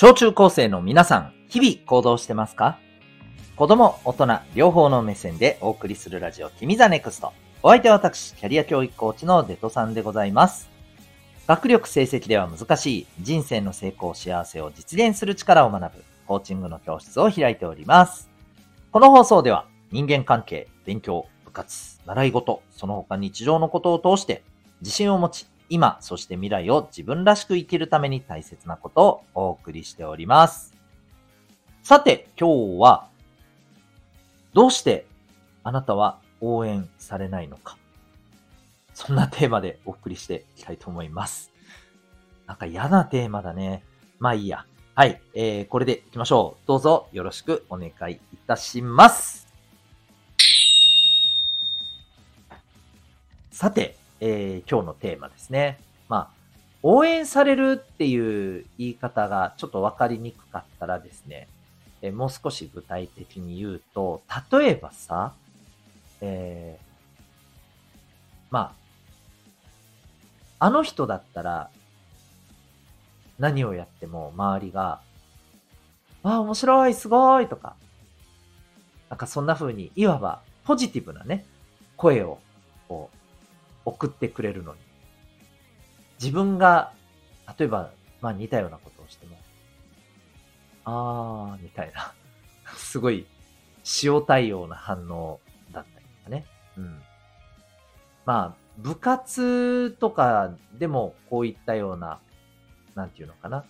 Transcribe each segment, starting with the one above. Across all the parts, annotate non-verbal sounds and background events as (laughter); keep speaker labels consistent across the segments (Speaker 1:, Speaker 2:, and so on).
Speaker 1: 小中高生の皆さん、日々行動してますか？子供、大人、両方の目線でお送りするラジオ、君 the NEXT。お相手は私、キャリア教育コーチのデトさんでございます。学力成績では難しい人生の成功、幸せを実現する力を学ぶコーチングの教室を開いております。この放送では人間関係、勉強、部活、習い事、その他日常のことを通して自信を持ち、今、そして未来を自分らしく生きるために大切なことをお送りしております。さて、今日は、どうしてあなたは応援されないのか。そんなテーマでお送りしていきたいと思います。なんか嫌なテーマだね。まあいいや。はい。えー、これで行きましょう。どうぞよろしくお願いいたします。さて、えー、今日のテーマですね。まあ、応援されるっていう言い方がちょっとわかりにくかったらですね、えー、もう少し具体的に言うと、例えばさ、えー、まあ、あの人だったら、何をやっても周りが、あ、面白い、すごいとか、なんかそんな風に、いわばポジティブなね、声をこう送ってくれるのに、自分が、例えば、まあ似たようなことをしても、あー、みたいな、(laughs) すごい塩対応な反応だったりとかね。うん。まあ、部活とかでもこういったような、なんていうのかな、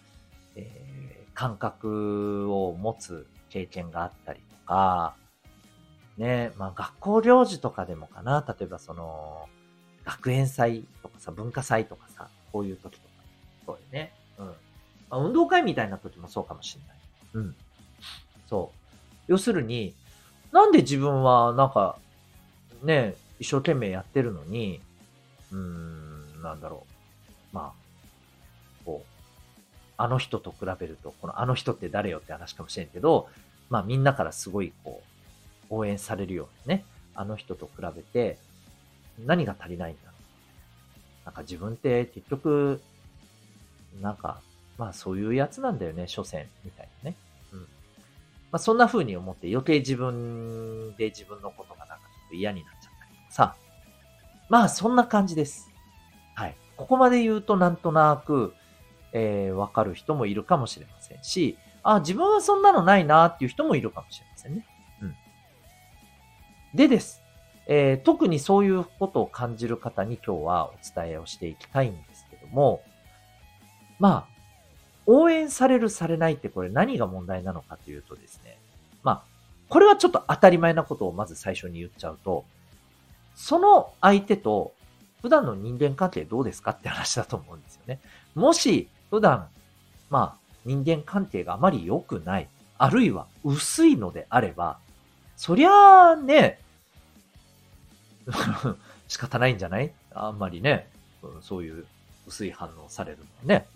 Speaker 1: えー、感覚を持つ経験があったりとか、ね、まあ学校行事とかでもかな、例えばその、学園祭とかさ、文化祭とかさ、こういう時とか。そうよね。うん。まあ、運動会みたいな時もそうかもしれない。うん。そう。要するに、なんで自分はなんか、ね、一生懸命やってるのに、うーん、なんだろう。まあ、こう、あの人と比べると、このあの人って誰よって話かもしれんけど、まあみんなからすごいこう、応援されるようなね、あの人と比べて、何が足りないんだなんか自分って結局、なんか、まあそういうやつなんだよね、所詮、みたいなね。うん。まあそんな風に思って余計自分で自分のことがなんかちょっと嫌になっちゃったりとかさ。まあそんな感じです。はい。ここまで言うとなんとなく、えー、わかる人もいるかもしれませんし、あ、自分はそんなのないなっていう人もいるかもしれませんね。うん。でです。えー、特にそういうことを感じる方に今日はお伝えをしていきたいんですけども、まあ、応援されるされないってこれ何が問題なのかというとですね、まあ、これはちょっと当たり前なことをまず最初に言っちゃうと、その相手と普段の人間関係どうですかって話だと思うんですよね。もし普段、まあ、人間関係があまり良くない、あるいは薄いのであれば、そりゃあね、(laughs) 仕方ないんじゃない？あんまりね、うんそういう薄い反応されるのね、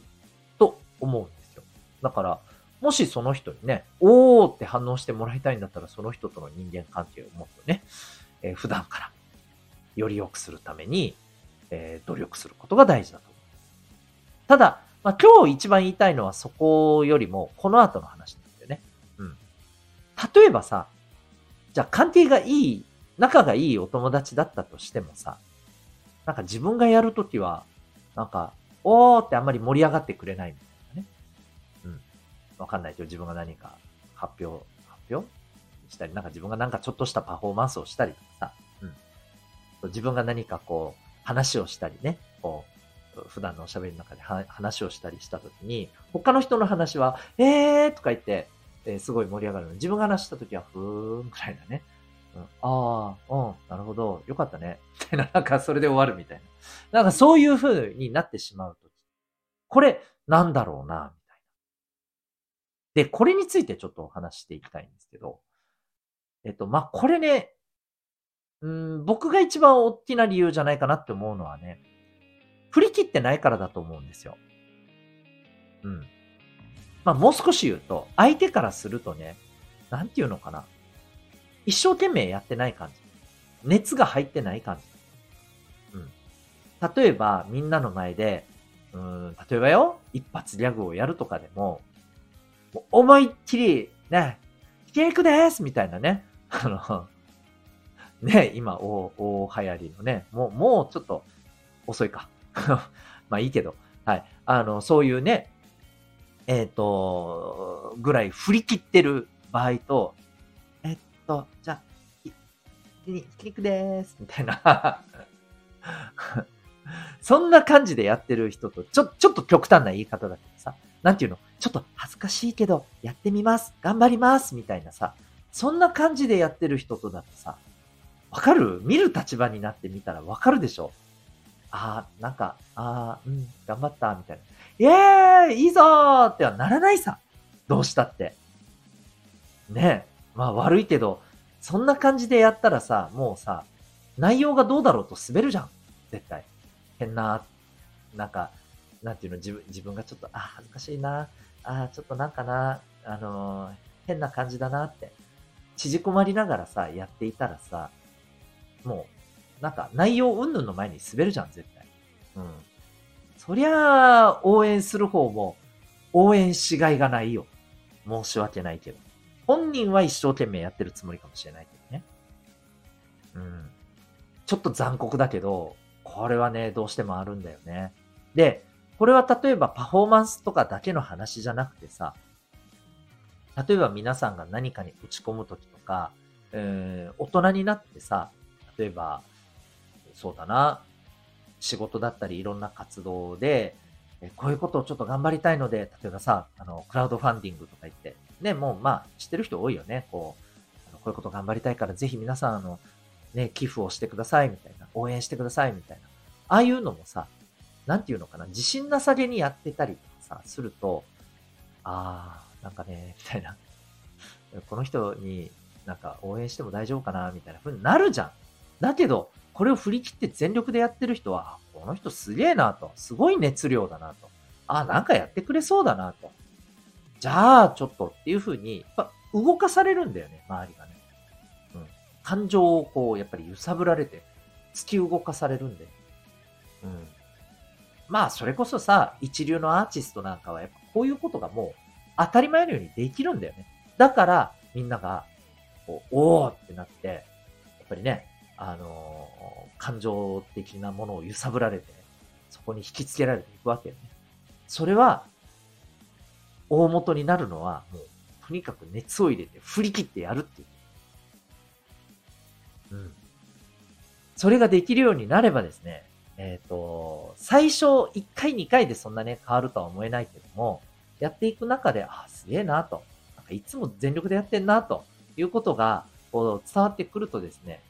Speaker 1: と思うんですよ。だから、もしその人にね、おーって反応してもらいたいんだったら、その人との人間関係をもっとね、えー、普段からより良くするために、えー、努力することが大事だと思う。ただ、まあ、今日一番言いたいのはそこよりも、この後の話なんだよね。うん。例えばさ、じゃあ関係がいい仲がいいお友達だったとしてもさ、なんか自分がやるときは、なんか、おーってあんまり盛り上がってくれないみたいなね。うん。わかんないけど、自分が何か発表、発表したり、なんか自分がなんかちょっとしたパフォーマンスをしたりとかさ、うん。自分が何かこう、話をしたりね、こう、普段のおしゃべりの中で話をしたりしたときに、他の人の話は、えーとか言って、えー、すごい盛り上がるの自分が話したときは、ふーんくらいなね。ああ、うん、なるほど、よかったね。みたいな、なんかそれで終わるみたいな。なんかそういう風になってしまうとき。これ、なんだろうな、みたいな。で、これについてちょっとお話していきたいんですけど、えっと、まあ、これね、うん、僕が一番大きな理由じゃないかなって思うのはね、振り切ってないからだと思うんですよ。うん。まあ、もう少し言うと、相手からするとね、なんていうのかな。一生懸命やってない感じ。熱が入ってない感じ。うん。例えば、みんなの前で、うん、例えばよ、一発ギャグをやるとかでも、思いっきり、ね、ひき肉ですみたいなね。(laughs) あの、ね、今、大、大流行りのね、もう、もうちょっと遅いか。(laughs) まあいいけど、はい。あの、そういうね、えっ、ー、と、ぐらい振り切ってる場合と、と、じゃあ、ひき肉です、みたいな (laughs) そんな感じでやってる人と、ちょ、ちょっと極端な言い方だけどさ、なんていうの？ちょっと恥ずかしいけど、やってみます。頑張ります。みたいなさ、そんな感じでやってる人とだってさ、わかる？見る立場になってみたらわかるでしょああ、なんか、ああ、うん、頑張った、みたいな。イエーイいいぞーってはならないさ。どうしたって。ねえ。まあ悪いけど、そんな感じでやったらさ、もうさ、内容がどうだろうと滑るじゃん。絶対。変な、なんか、なんていうの、自分、自分がちょっと、あ、恥ずかしいな。あ、ちょっとなんかな、あのー、変な感じだなって。縮こまりながらさ、やっていたらさ、もう、なんか内容云々の前に滑るじゃん、絶対。うん。そりゃあ、応援する方も、応援しがいがないよ。申し訳ないけど。本人は一生懸命やってるつもりかもしれないけどね。うん。ちょっと残酷だけど、これはね、どうしてもあるんだよね。で、これは例えばパフォーマンスとかだけの話じゃなくてさ、例えば皆さんが何かに打ち込むときとか、えー、大人になってさ、例えば、そうだな、仕事だったりいろんな活動で、こういうことをちょっと頑張りたいので、例えばさ、あの、クラウドファンディングとか言って、ね、もうまあ、知ってる人多いよね。こう、こういうこと頑張りたいから、ぜひ皆さん、あの、ね、寄付をしてください、みたいな。応援してください、みたいな。ああいうのもさ、なんていうのかな、自信なさげにやってたりとかさ、すると、あー、なんかね、みたいな。(laughs) この人になんか応援しても大丈夫かな、みたいな風になるじゃん。だけど、これを振り切って全力でやってる人は、この人すげえなと。すごい熱量だなと。あ、なんかやってくれそうだなと。じゃあ、ちょっとっていう風に、やっぱ動かされるんだよね、周りがね。うん。感情をこう、やっぱり揺さぶられて、突き動かされるんで。うん。まあ、それこそさ、一流のアーティストなんかは、やっぱこういうことがもう、当たり前のようにできるんだよね。だから、みんなが、こう、おーってなって、やっぱりね、あの、感情的なものを揺さぶられて、そこに引きつけられていくわけよね。それは、大元になるのは、もう、とにかく熱を入れて振り切ってやるっていう。うん。それができるようになればですね、えっ、ー、と、最初1回2回でそんなね、変わるとは思えないけども、やっていく中で、あ、すげえなと。なんかいつも全力でやってんなということが、こう伝わってくるとですね、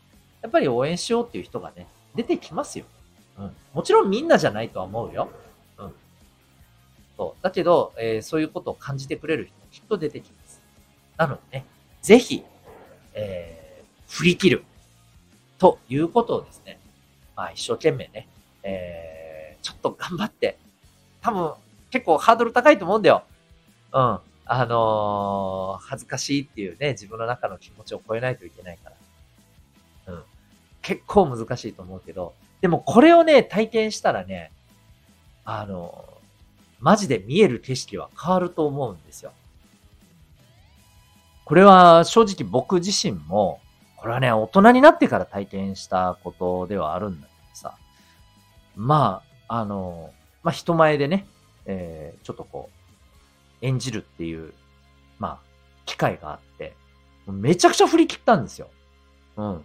Speaker 1: やっぱり応援しようっていう人がね、出てきますよ。うん。もちろんみんなじゃないとは思うよ。うん。そう。だけど、えー、そういうことを感じてくれる人きっと出てきます。なのでね、ぜひ、えー、振り切る。ということをですね、まあ一生懸命ね、えー、ちょっと頑張って、多分結構ハードル高いと思うんだよ。うん。あのー、恥ずかしいっていうね、自分の中の気持ちを超えないといけないから。結構難しいと思うけど、でもこれをね、体験したらね、あの、マジで見える景色は変わると思うんですよ。これは正直僕自身も、これはね、大人になってから体験したことではあるんだけどさ。まあ、あの、まあ、人前でね、えー、ちょっとこう、演じるっていう、まあ、機会があって、めちゃくちゃ振り切ったんですよ。うん。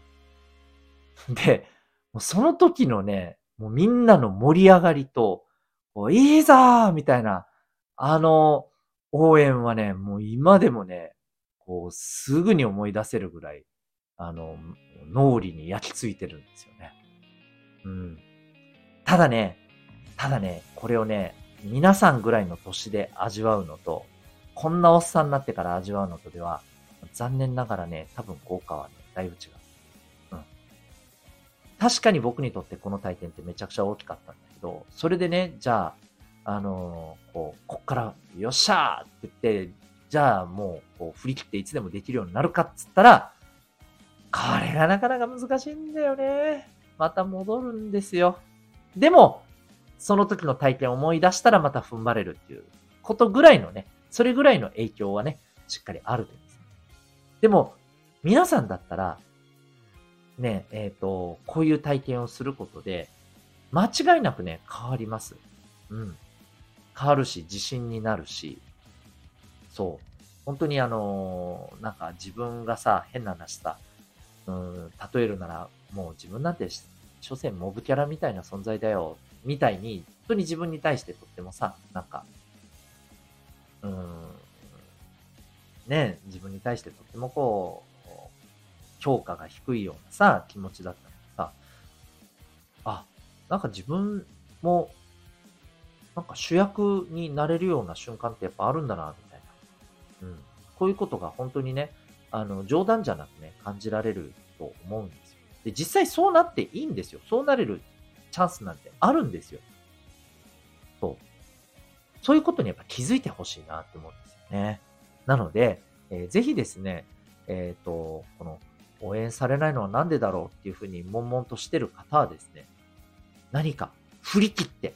Speaker 1: で、もうその時のね、もうみんなの盛り上がりと、こういいぞーみたいな、あの、応援はね、もう今でもね、こう、すぐに思い出せるぐらい、あの、脳裏に焼き付いてるんですよね。うん。ただね、ただね、これをね、皆さんぐらいの年で味わうのと、こんなおっさんになってから味わうのとでは、残念ながらね、多分効果はね、だいぶ違う。確かに僕にとってこの体験ってめちゃくちゃ大きかったんだけど、それでね、じゃあ、あのー、こう、こっから、よっしゃーって言って、じゃあもう、こう、振り切っていつでもできるようになるかっつったら、これがなかなか難しいんだよね。また戻るんですよ。でも、その時の体験を思い出したらまた踏ん張れるっていうことぐらいのね、それぐらいの影響はね、しっかりあると思います。でも、皆さんだったら、ね、えっ、と、こういう体験をすることで、間違いなくね、変わります。うん。変わるし、自信になるし、そう。本当にあのーなんか自分がさ、変な話さ、うん、例えるなら、もう自分なんて、所詮モブキャラみたいな存在だよ、みたいに、本当に自分に対してとってもさ、なんか、うん、ね、自分に対してとってもこう、評価が低いようなさ、気持ちだったのさ、あ、なんか自分も、なんか主役になれるような瞬間ってやっぱあるんだな、みたいな。うん。こういうことが本当にね、あの、冗談じゃなくね、感じられると思うんですよ。で、実際そうなっていいんですよ。そうなれるチャンスなんてあるんですよ。そう。そういうことにやっぱ気づいてほしいなって思うんですよね。なので、えーぜひですね、えっ、と、この、応援されないのはなんでだろうっていうふうに悶々としてる方はですね、何か振り切って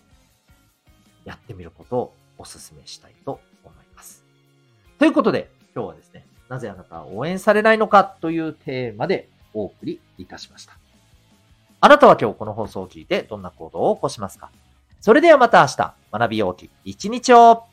Speaker 1: やってみることをお勧めしたいと思います。ということで、今日はですね、なぜあなたは応援されないのかというテーマでお送りいたしました。あなたは今日この放送を聞いてどんな行動を起こしますか？それではまた明日、学びようき一日を